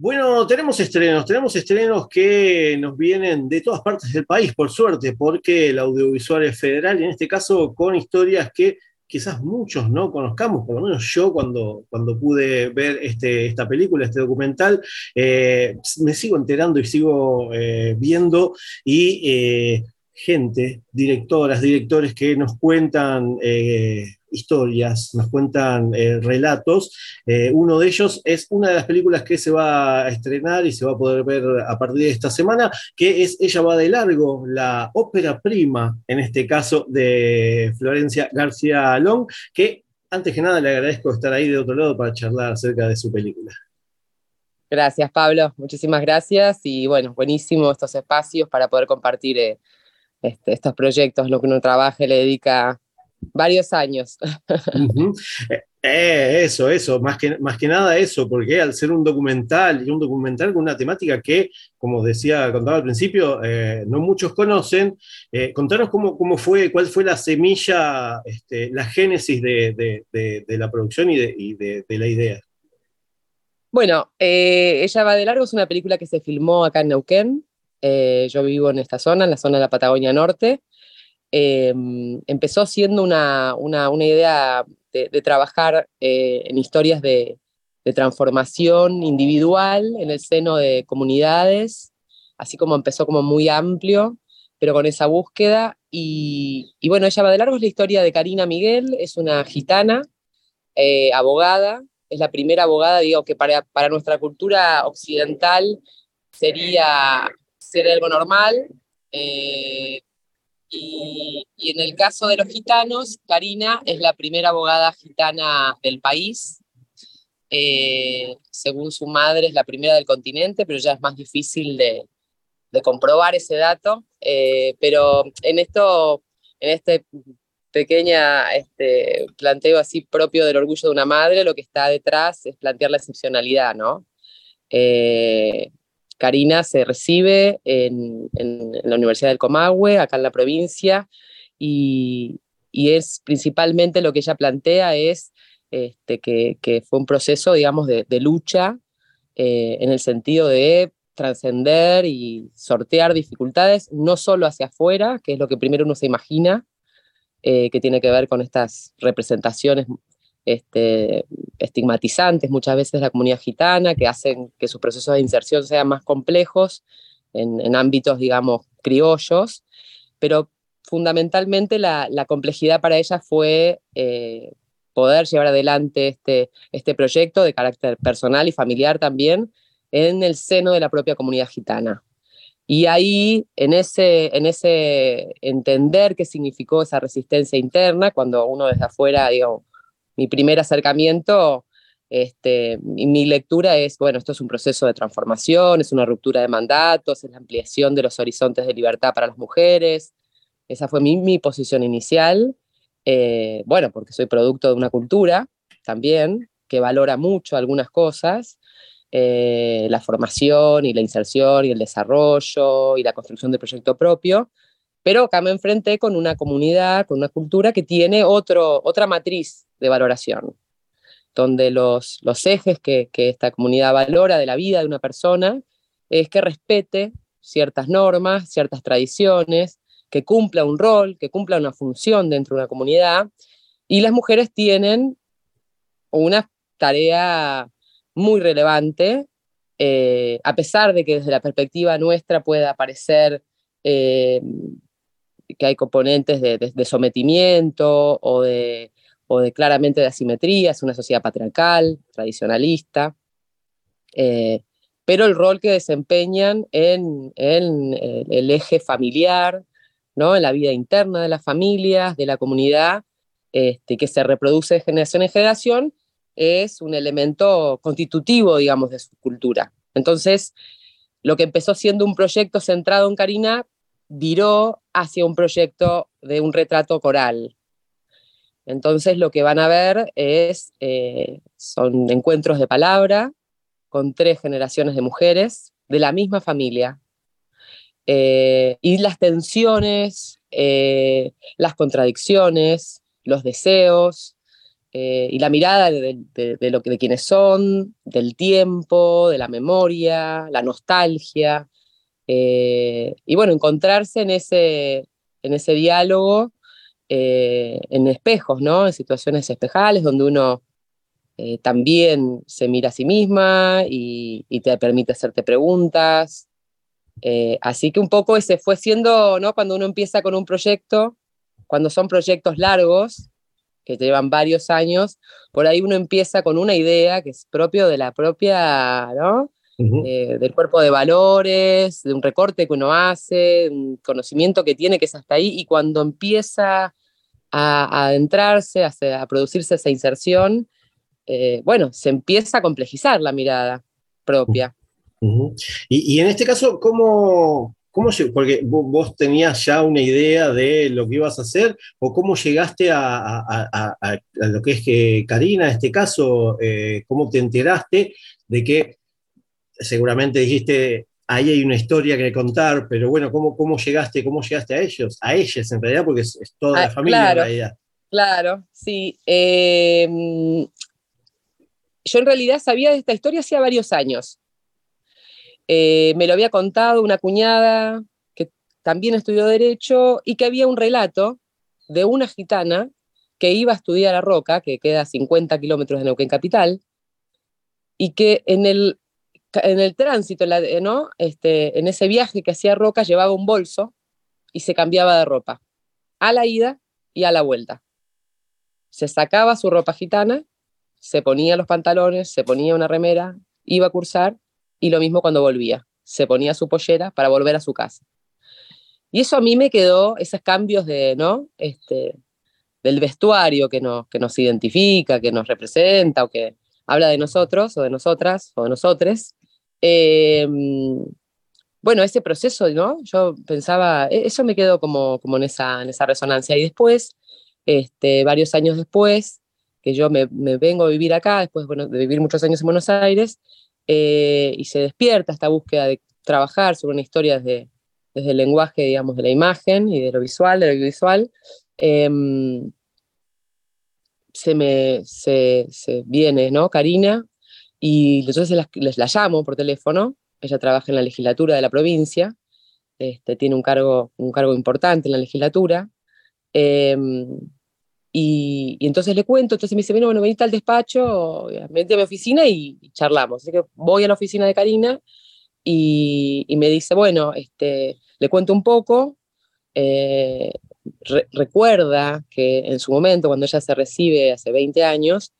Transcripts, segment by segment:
Bueno, tenemos estrenos, tenemos estrenos que nos vienen de todas partes del país, por suerte, porque el audiovisual es federal y en este caso con historias que quizás muchos no conozcamos, por lo menos yo cuando, cuando pude ver este, esta película, este documental, eh, me sigo enterando y sigo eh, viendo y eh, gente, directoras, directores que nos cuentan historias, nos cuentan eh, relatos. Eh, uno de ellos es una de las películas que se va a estrenar y se va a poder ver a partir de esta semana, que es Ella va de largo, la ópera prima, en este caso de Florencia García Long, que antes que nada le agradezco estar ahí de otro lado para charlar acerca de su película. Gracias, Pablo. Muchísimas gracias. Y bueno, buenísimo estos espacios para poder compartir eh, este, estos proyectos, lo que uno trabaja le dedica varios años. Eh, eh, eso, eso, más que, más que nada eso, porque al ser un documental y un documental con una temática que, como decía, contaba al principio, eh, no muchos conocen, contanos cómo, cómo, fue, cuál fue la semilla, este, la génesis de, la producción y, de, la idea. Bueno, Ella va de largo es una película que se filmó acá en Neuquén. yo vivo en esta zona, en la zona de la Patagonia Norte. Em, empezó siendo una, idea de, trabajar eh, en historias de, transformación individual en el seno de comunidades, así como empezó como muy amplio, pero con esa búsqueda. Y, bueno, ella va de largo, es la historia de Karina Miguel, es una gitana, eh, abogada, es la primera abogada, digo, que para, para nuestra cultura occidental sería ser algo normal, eh, y, en el caso de los gitanos, Karina es la primera abogada gitana del país. Eh, según su madre, es la primera del continente, pero ya es más difícil de, comprobar ese dato. Eh, pero en esto, en este pequeña este, planteo así propio del orgullo de una madre, lo que está detrás es plantear la excepcionalidad, ¿no? Eh, Karina se recibe en, la Universidad del Comahue, acá en la provincia, y, es principalmente lo que ella plantea es este, que, fue un proceso, digamos, de, lucha eh, en el sentido de trascender y sortear dificultades, no solo hacia afuera, que es lo que primero uno se imagina, eh, que tiene que ver con estas representaciones este, estigmatizantes muchas veces de la comunidad gitana, que hacen que sus procesos de inserción sean más complejos en, ámbitos, digamos, criollos, pero fundamentalmente la, complejidad para ella fue eh, poder llevar adelante este, este proyecto de carácter personal y familiar también en el seno de la propia comunidad gitana. Y ahí, en ese, en ese entender qué significó esa resistencia interna, cuando uno desde afuera, digo, mi primer acercamiento, este, mi lectura es, bueno, esto es un proceso de transformación, es una ruptura de mandatos, es la ampliación de los horizontes de libertad para las mujeres. Esa fue mi, posición inicial. Eh, bueno, porque soy producto de una cultura también que valora mucho algunas cosas, eh, la formación y la inserción y el desarrollo y la construcción del proyecto propio, pero acá me enfrenté con una comunidad, con una cultura que tiene otro, otra matriz de valoración, donde los, los ejes que, esta comunidad valora de la vida de una persona es que respete ciertas normas, ciertas tradiciones, que cumpla un rol, que cumpla una función dentro de una comunidad, y las mujeres tienen una tarea muy relevante, eh, a pesar de que desde la perspectiva nuestra pueda parecer eh, que hay componentes de, sometimiento o de, o de, claramente de asimetría, es una sociedad patriarcal, tradicionalista, eh, pero el rol que desempeñan en, el eje familiar, ¿no? en la vida interna de las familias, de la comunidad, este, que se reproduce de generación en generación, es un elemento constitutivo, digamos, de su cultura. Entonces, lo que empezó siendo un proyecto centrado en Karina viró hacia un proyecto de un retrato coral. Entonces lo que van a ver es, eh, son encuentros de palabra con tres generaciones de mujeres de la misma familia. Eh, y las tensiones, eh, las contradicciones, los deseos y la mirada de, lo que, de quienes son, del tiempo, de la memoria, la nostalgia, y bueno, encontrarse en ese, en ese diálogo, eh, en espejos, ¿no? En situaciones espejales donde uno eh, también se mira a sí misma y, te permite hacerte preguntas. así que un poco ese fue siendo, ¿no? Cuando uno empieza con un proyecto, cuando son proyectos largos, que llevan varios años, por ahí uno empieza con una idea que es propio de la propia, ¿no? Eh, del cuerpo de valores, de un recorte que uno hace, un conocimiento que tiene que es hasta ahí, y cuando empieza a, adentrarse, a, producirse esa inserción, eh, bueno, se empieza a complejizar la mirada propia. y, en este caso, ¿cómo, cómo porque vos tenías ya una idea de lo que ibas a hacer, o cómo llegaste a, lo que es que Karina, en este caso, eh, cómo te enteraste de que seguramente dijiste, ahí hay una historia que contar, pero bueno, ¿cómo, cómo llegaste, cómo llegaste a ellos? A ellas en realidad, porque es, toda la ah, familia claro, en realidad. Claro, sí. Em, yo en realidad sabía de esta historia hacía varios años. Eh, me lo había contado una cuñada que también estudió Derecho y que había un relato de una gitana que iba a estudiar a Roca, que queda a 50 kilómetros de Neuquén Capital, y que en el en el tránsito, ¿no? Este, en ese viaje que hacía Roca, llevaba un bolso y se cambiaba de ropa, a la ida y a la vuelta. Se sacaba su ropa gitana, se ponía los pantalones, se ponía una remera, iba a cursar y lo mismo cuando volvía. Se ponía su pollera para volver a su casa. Y eso a mí me quedó, esos cambios de, ¿no? Este, del vestuario que nos, que nos identifica, que nos representa o que habla de nosotros o de nosotras o de nosotres, Em, bueno, ese proceso, ¿no? Yo pensaba, e-, eso me quedó como, como en, esa, en esa resonancia. Y después, este, varios años después, que yo me, vengo a vivir acá, después bueno, de vivir muchos años en Buenos Aires, eh, y se despierta esta búsqueda de trabajar sobre una historia desde, desde el lenguaje, digamos, de la imagen y de lo visual, de lo audiovisual, em, se me se, se viene, ¿no? Karina, y entonces les, la llamo por teléfono, ella trabaja en la legislatura de la provincia, este, tiene un cargo, un cargo importante en la legislatura, em, y, entonces le cuento, entonces me dice, bueno, bueno, venite al despacho, vente a mi oficina y, charlamos. Así que voy a la oficina de Karina y, me dice, bueno, este, le cuento un poco, eh, recuerda que en su momento, cuando ella se recibe hace 20 años,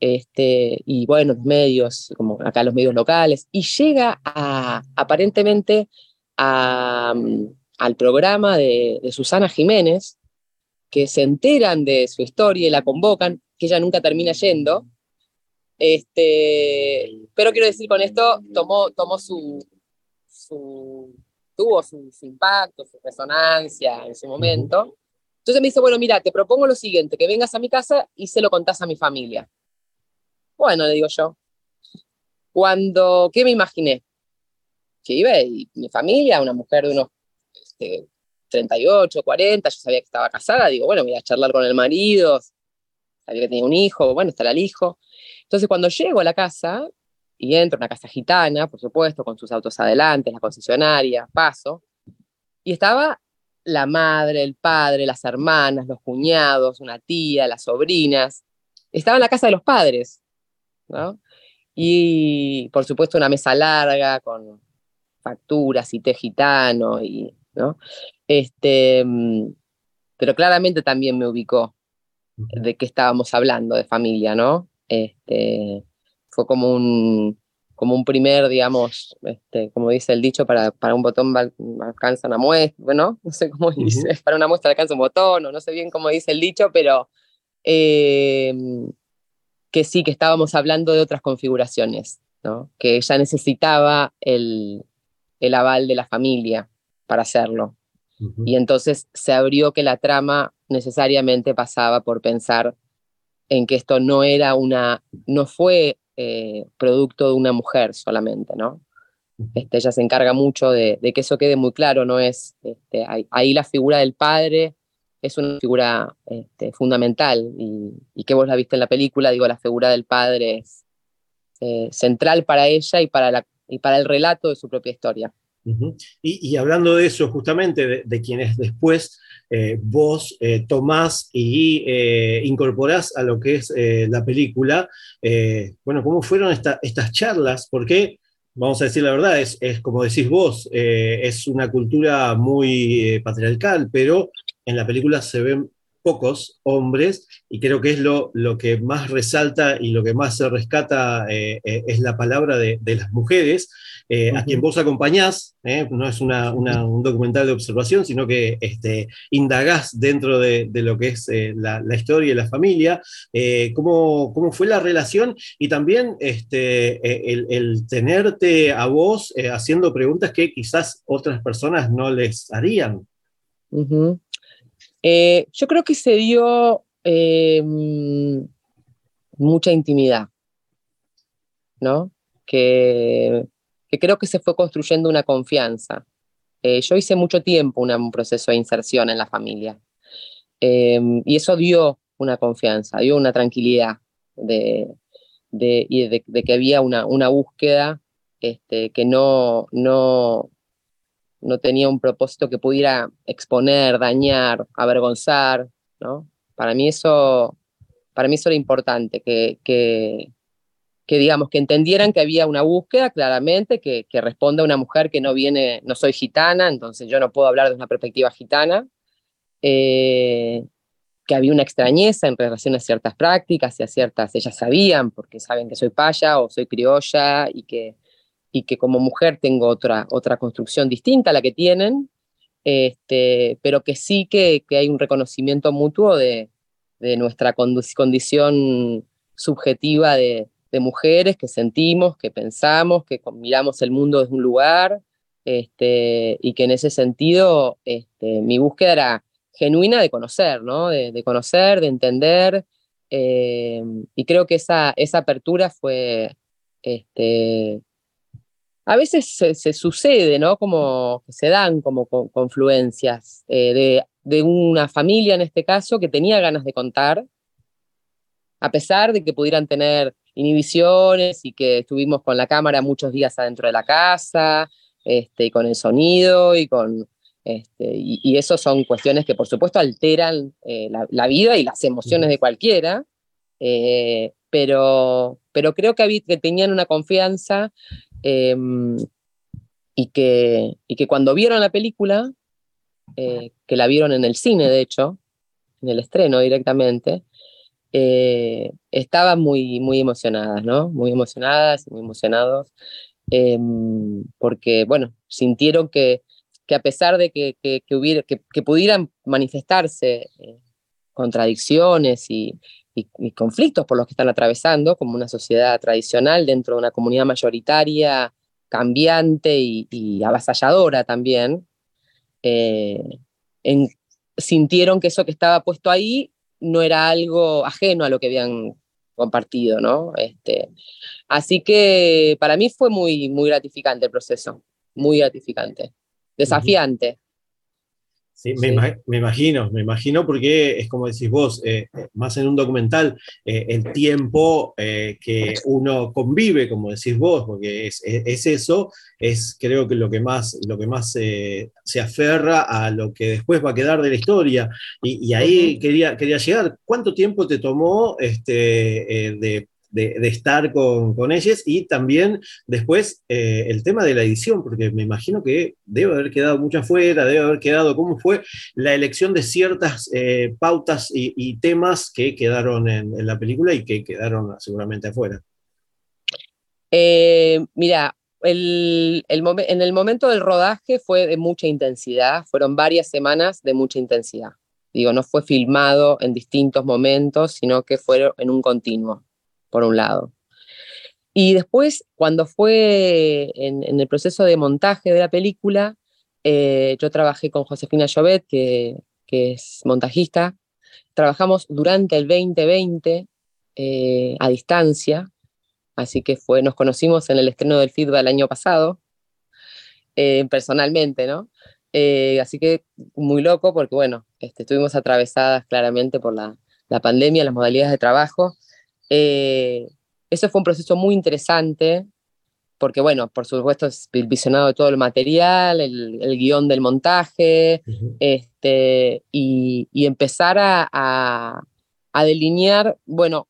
este, y bueno, los medios, como acá los medios locales, y llega a, aparentemente mm, al programa de, Susana Jiménez, que se enteran de su historia y la convocan, que ella nunca termina yendo. Este, pero quiero decir con esto, tomó, tomó su, su tuvo su, su, impacto, su resonancia en su momento. Entonces me dice, bueno, mira, te propongo lo siguiente, que vengas a mi casa y se lo contás a mi familia. Bueno, le digo yo. Cuando, ¿qué me imaginé? Que iba y mi familia, una mujer de unos 38, este, 40, yo sabía que estaba casada, digo, bueno, voy a charlar con el marido, sabía que tenía un hijo, bueno, estará el hijo. Entonces, cuando llego a la casa, y entro a una casa gitana, por supuesto, con sus autos adelante, la concesionaria, paso, y estaba la madre, el padre, las hermanas, los cuñados, una tía, las sobrinas. Estaba en la casa de los padres. Y por supuesto una mesa larga con facturas y té gitano, y, ¿no? Este, mm, pero claramente también me ubicó de qué estábamos hablando, de familia, ¿no? Este, fue como un, como un primer, digamos, este, como dice el dicho, para, para un botón alcanza una muestra, bueno, no sé cómo dice, para una muestra alcanza un botón, o no sé bien cómo dice el dicho, pero eh, que sí, que estábamos hablando de otras configuraciones, ¿no? que ella necesitaba el, el aval de la familia para hacerlo. Y entonces se abrió que la trama necesariamente pasaba por pensar en que esto no era una, no fue eh, producto de una mujer solamente, ¿no? Este, ella se encarga mucho de, que eso quede muy claro, no es, este, ahí, la figura del padre es una figura este, fundamental y, que vos la viste en la película, digo, la figura del padre es eh, central para ella y para, la, y para el relato de su propia historia y, hablando de eso, justamente, de, quienes después eh, vos eh, tomás y eh, incorporás a lo que es la película, bueno, ¿cómo fueron estas charlas? Porque, vamos a decir la verdad, es, es como decís vos, es una cultura muy patriarcal, pero en la película se ven pocos hombres y creo que es lo, lo que más resalta y lo que más se rescata es la palabra de, de las mujeres eh, a quien vos acompañás, eh, no es un documental de observación, sino que este, indagás dentro de, lo que es eh, la, historia y la familia, cómo, cómo, fue la relación y también este, el, tenerte a vos haciendo preguntas que quizás otras personas no les harían. Yo creo que se dio mucha intimidad, ¿no? Que que creo que se fue construyendo una confianza. Eh, yo hice mucho tiempo un proceso de inserción en la familia em, y eso dio una confianza, dio una tranquilidad de, de, de, que había una, una búsqueda este, que no, no, no tenía un propósito que pudiera exponer, dañar, avergonzar. ¿no? Para, mí eso, para mí eso era importante, que, que, que digamos, que entendieran que había una búsqueda claramente, que, que responde a una mujer que no viene, no soy gitana, entonces yo no puedo hablar de una perspectiva gitana, eh, que había una extrañeza en relación a ciertas prácticas y a ciertas, ellas sabían, porque saben que soy paya o soy criolla y que, y que como mujer tengo otra, otra construcción distinta a la que tienen, este, pero que sí que, que hay un reconocimiento mutuo de, de nuestra condición subjetiva de, mujeres que sentimos, que pensamos, que miramos el mundo desde un lugar, este, y que en ese sentido este, mi búsqueda era genuina de conocer, ¿no? de, conocer, de entender, eh, y creo que esa, esa apertura fue, este, a veces se, sucede, ¿no? Como se dan como confluencias eh, de, de una familia en este caso que tenía ganas de contar, a pesar de que pudieran tener inhibiciones y que estuvimos con la cámara muchos días adentro de la casa, este, y con el sonido y con... Este, y, eso son cuestiones que por supuesto alteran eh, la, vida y las emociones de cualquiera, eh, pero, pero creo que, que tenían una confianza em, y, que, y que cuando vieron la película, eh, que la vieron en el cine de hecho, en el estreno directamente, eh, estaban muy, muy emocionadas, ¿no? Muy emocionadas y muy emocionados, em, porque, bueno, sintieron que, que a pesar de que, que, hubiera, que, pudieran manifestarse eh, contradicciones y, y, conflictos por los que están atravesando, como una sociedad tradicional dentro de una comunidad mayoritaria, cambiante y, avasalladora también, eh, en, sintieron que eso que estaba puesto ahí no era algo ajeno a lo que habían compartido, ¿no? Este, así que para mí fue muy, muy gratificante el proceso, muy gratificante, desafiante. Sí, Me, imagino, me imagino porque es como decís vos, eh, eh, más en un documental, eh, el tiempo que uno convive, como decís vos, porque es, eso, es creo que lo que más, lo que más se aferra a lo que después va a quedar de la historia. Y, ahí quería, quería llegar. ¿Cuánto tiempo te tomó este, de de, estar con, con, ellas y también después eh, el tema de la edición, porque me imagino que debe haber quedado mucho afuera, debe haber quedado, ¿cómo fue la elección de ciertas eh, pautas y, temas que quedaron en, la película y que quedaron seguramente afuera? Eh, mira, el, en el momento del rodaje fue de mucha intensidad, fueron varias semanas de mucha intensidad. Digo, no fue filmado en distintos momentos, sino que fue en un continuo por un lado. Y después, cuando fue en, el proceso de montaje de la película, eh, yo trabajé con Josefina Jovet, que, es montajista. Trabajamos durante el 2020 eh, a distancia, así que fue, nos conocimos en el estreno del feedback el año pasado, eh, personalmente, ¿no? así que muy loco porque, bueno, este, estuvimos atravesadas claramente por la pandemia, las modalidades de trabajo. Eh, eso fue un proceso muy interesante, porque bueno, por supuesto es el visionado de todo el material, el, guion del montaje, este, y, empezar a, delinear, bueno,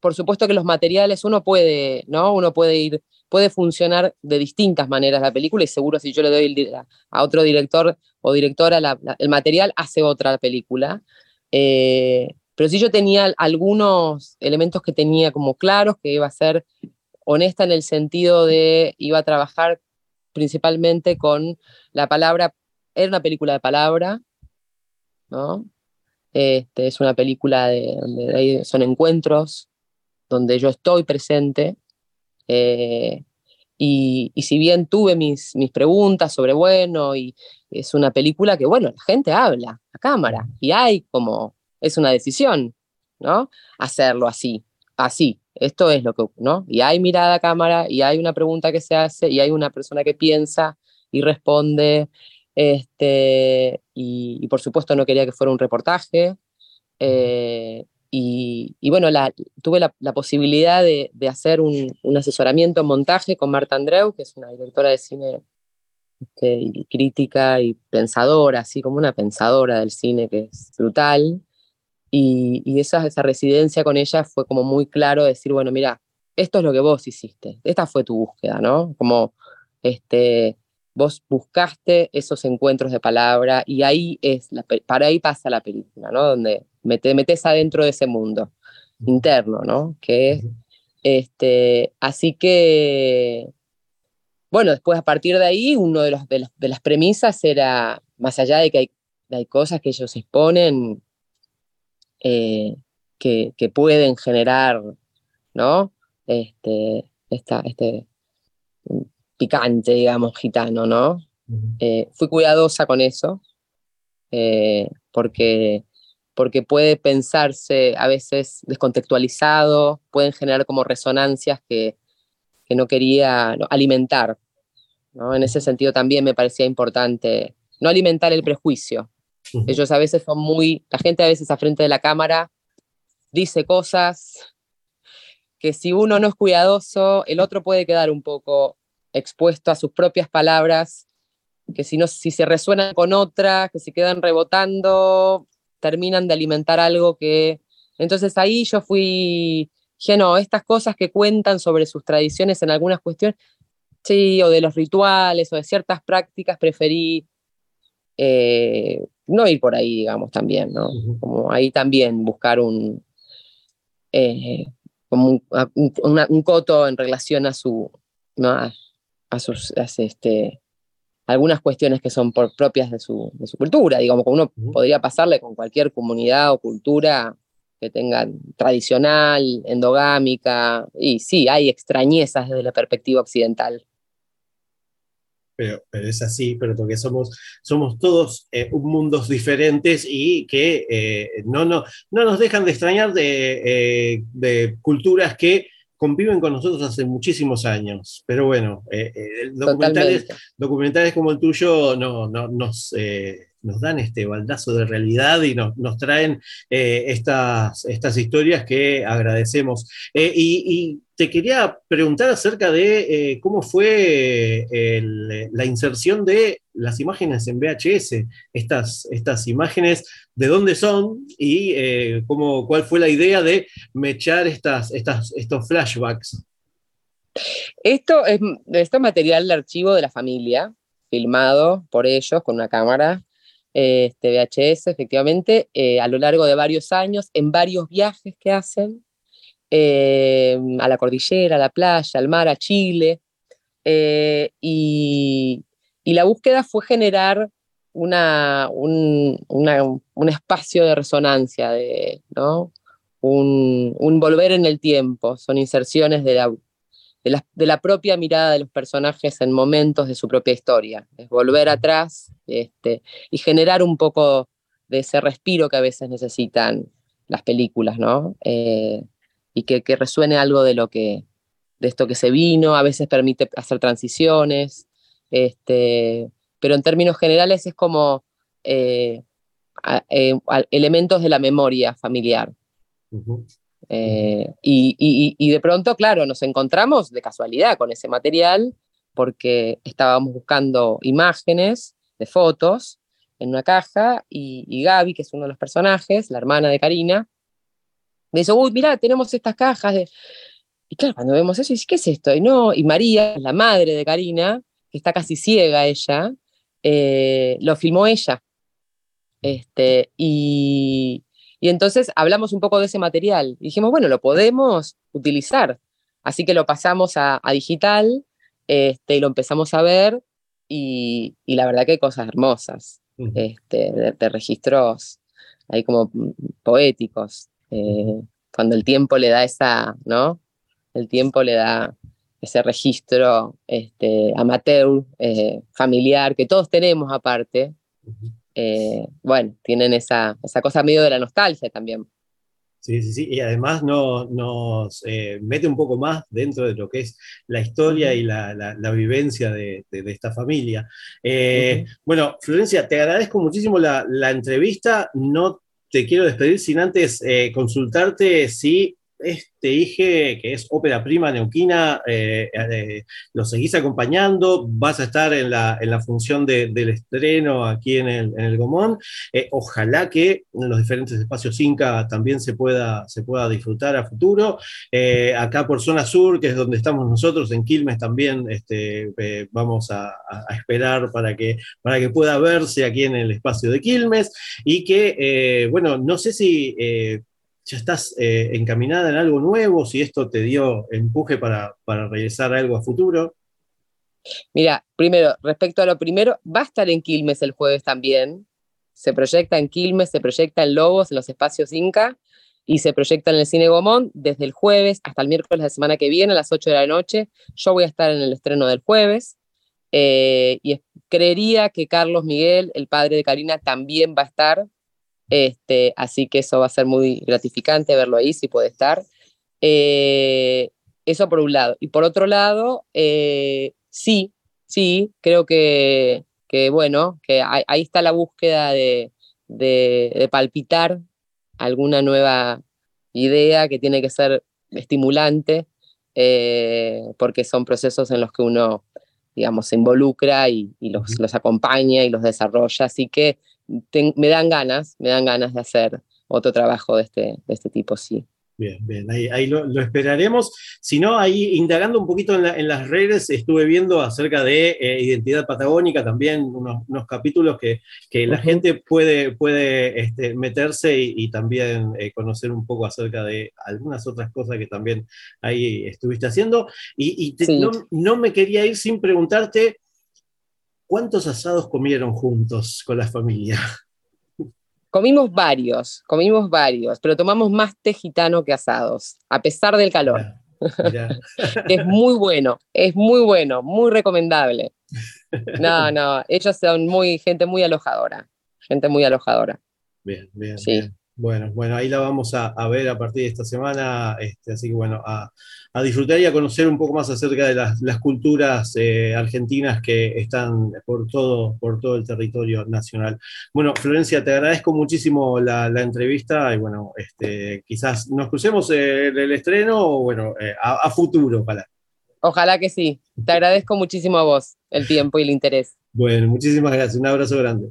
por supuesto que los materiales uno puede, ¿no? Uno puede ir, puede funcionar de distintas maneras la película y seguro si yo le doy a otro director o directora el material, hace otra película. Eh, pero sí yo tenía algunos elementos que tenía como claros, que iba a ser honesta en el sentido de, iba a trabajar principalmente con la palabra, era una película de palabra, ¿no? Este, es una película de, donde son encuentros, donde yo estoy presente. Eh, y, y, si bien tuve mis, mis preguntas sobre, bueno, y es una película que, bueno, la gente habla a cámara y hay como es una decisión, ¿no? Hacerlo así, así. Esto es lo que, ¿no? Y hay mirada a cámara, y hay una pregunta que se hace, y hay una persona que piensa y responde. Este, y, por supuesto no quería que fuera un reportaje. Eh, y, bueno, tuve la, posibilidad de, hacer un, asesoramiento en montaje con Marta Andreu, que es una directora de cine este, crítica y pensadora, así como una pensadora del cine que es brutal. Y, esa, esa residencia con ella fue como muy claro decir, bueno, mira, esto es lo que vos hiciste, esta fue tu búsqueda, ¿no? Como este, vos buscaste esos encuentros de palabra y ahí es, la, para ahí pasa la película, ¿no? Donde te metes adentro de ese mundo interno, ¿no? Que este, así que, bueno, después a partir de ahí, uno de, los, de, las, premisas era, más allá de que hay, hay cosas que ellos exponen, eh, que, pueden generar, ¿no? Este, este picante, digamos, gitano, ¿no? Eh, fui cuidadosa con eso, eh, porque, porque puede pensarse a veces descontextualizado, pueden generar como resonancias que, no quería alimentar. ¿no? En ese sentido también me parecía importante no alimentar el prejuicio, ellos a veces son muy, la gente a veces a frente de la cámara dice cosas que si uno no es cuidadoso, el otro puede quedar un poco expuesto a sus propias palabras, que si, no, si se resuenan con otras, que se quedan rebotando, terminan de alimentar algo que... Entonces ahí yo fui, dije, no, estas cosas que cuentan sobre sus tradiciones en algunas cuestiones, sí, o de los rituales o de ciertas prácticas, preferí eh, no ir por ahí, digamos, también, ¿no? Como ahí también buscar un, eh, como un, coto en relación a su, a, sus, este, algunas cuestiones que son por, propias de su, de su cultura, digamos, como uno podría pasarle con cualquier comunidad o cultura que tenga tradicional, endogámica, y sí, hay extrañezas desde la perspectiva occidental pero, es así, pero porque somos, somos todos eh, mundos diferentes y que eh, no, no, no nos dejan de extrañar de, eh, de, culturas que conviven con nosotros hace muchísimos años. Pero bueno, documentales, documentales, como el tuyo no, no nos nos dan este baldazo de realidad y nos, traen eh, estas, estas historias que agradecemos. Eh, y, te quería preguntar acerca de eh, cómo fue la inserción de las imágenes en VHS, estas, estas imágenes, de dónde son y cómo, cuál fue la idea de mechar estas, estas, estos flashbacks. Esto es, esto es material de archivo de la familia, filmado por ellos con una cámara este, VHS, efectivamente, eh, a lo largo de varios años, en varios viajes que hacen, eh, a la cordillera, a la playa, al mar, a Chile, eh, y, la búsqueda fue generar un, espacio de resonancia, de, ¿no? un, un, volver en el tiempo, son inserciones de la, de la, propia mirada de los personajes en momentos de su propia historia. Es volver atrás este, y generar un poco de ese respiro que a veces necesitan las películas, ¿no? Eh, y que, resuene algo de lo que, de esto que se vino, a veces permite hacer transiciones, este, pero en términos generales es como eh, eh, elementos de la memoria familiar. Eh, y, de pronto, claro, nos encontramos de casualidad con ese material porque estábamos buscando imágenes de fotos en una caja y, Gaby, que es uno de los personajes, la hermana de Karina, me dice, uy, mira, tenemos estas cajas. De... Y claro, cuando vemos eso, dice, ¿qué es esto? Y no, y María, la madre de Karina, que está casi ciega ella, eh, lo filmó ella. Este, y, y entonces hablamos un poco de ese material y dijimos, bueno, lo podemos utilizar. Así que lo pasamos a, digital este, y lo empezamos a ver y, la verdad que hay cosas hermosas este, de, registros ahí como poéticos. Eh, cuando el tiempo le da esa, ¿no? El tiempo le da ese registro este, amateur, eh, familiar, que todos tenemos aparte, eh, bueno, tienen esa, esa cosa medio de la nostalgia también. Sí, sí, sí, y además no, nos eh, mete un poco más dentro de lo que es la historia y la, la, vivencia de, de, esta familia. Eh, bueno, Florencia, te agradezco muchísimo la, la, entrevista. No te quiero despedir sin antes consultarte si este dije que es ópera prima neuquina, eh, eh, lo seguís acompañando, vas a estar en la, en la función del estreno aquí en el, en el Gomón. Eh, ojalá que en los diferentes espacios Inca también se pueda, se pueda disfrutar a futuro. acá por zona sur, que es donde estamos nosotros, en Quilmes también este, vamos a, a, esperar para que, para que pueda verse aquí en el espacio de Quilmes y que, bueno, no sé si ya estás eh, encaminada en algo nuevo, si esto te dio empuje para, para regresar a algo a futuro. Mira, primero, respecto a lo primero, va a estar en Quilmes el jueves también. Se proyecta en Quilmes, se proyecta en Lobos, en los espacios Inca, y se proyecta en el Cine Gomón desde el jueves hasta el miércoles de la semana que viene a las 8 de la noche. Yo voy a estar en el estreno del jueves. Eh, y creería que Carlos Miguel, el padre de Karina, también va a estar este, así que eso va a ser muy gratificante verlo ahí, si puede estar. Eh, eso por un lado. Y por otro lado, eh, sí, sí, creo que, bueno, que ahí, está la búsqueda de, palpitar alguna nueva idea que tiene que ser estimulante, eh, porque son procesos en los que uno, digamos, se involucra y, los, los, acompaña y los desarrolla. Así que me dan ganas, me dan ganas de hacer otro trabajo de este, de este tipo, sí. Bien, bien, ahí, lo, esperaremos. Si no, ahí indagando un poquito en, las redes, estuve viendo acerca de eh, identidad patagónica también, unos, capítulos que, la gente puede, puede este, meterse y, también eh, conocer un poco acerca de algunas otras cosas que también ahí estuviste haciendo. Y, no, no, me quería ir sin preguntarte ¿Cuántos asados comieron juntos con la familia? Comimos varios, comimos varios, pero tomamos más té gitano que asados, a pesar del calor. es muy bueno, es muy bueno, muy recomendable. No, no, ellos son muy, gente muy alojadora, gente muy alojadora. Bien, bien. Sí. Bueno, bueno, ahí la vamos a, ver a partir de esta semana, este, así que bueno, a, disfrutar y a conocer un poco más acerca de las, culturas eh, argentinas que están por todo, por todo el territorio nacional. Bueno, Florencia, te agradezco muchísimo la, entrevista y bueno, este, quizás nos crucemos en el estreno o bueno, eh, a, a futuro, ojalá. Ojalá que sí. Te agradezco muchísimo a vos el tiempo y el interés. Bueno, muchísimas gracias. Un abrazo grande.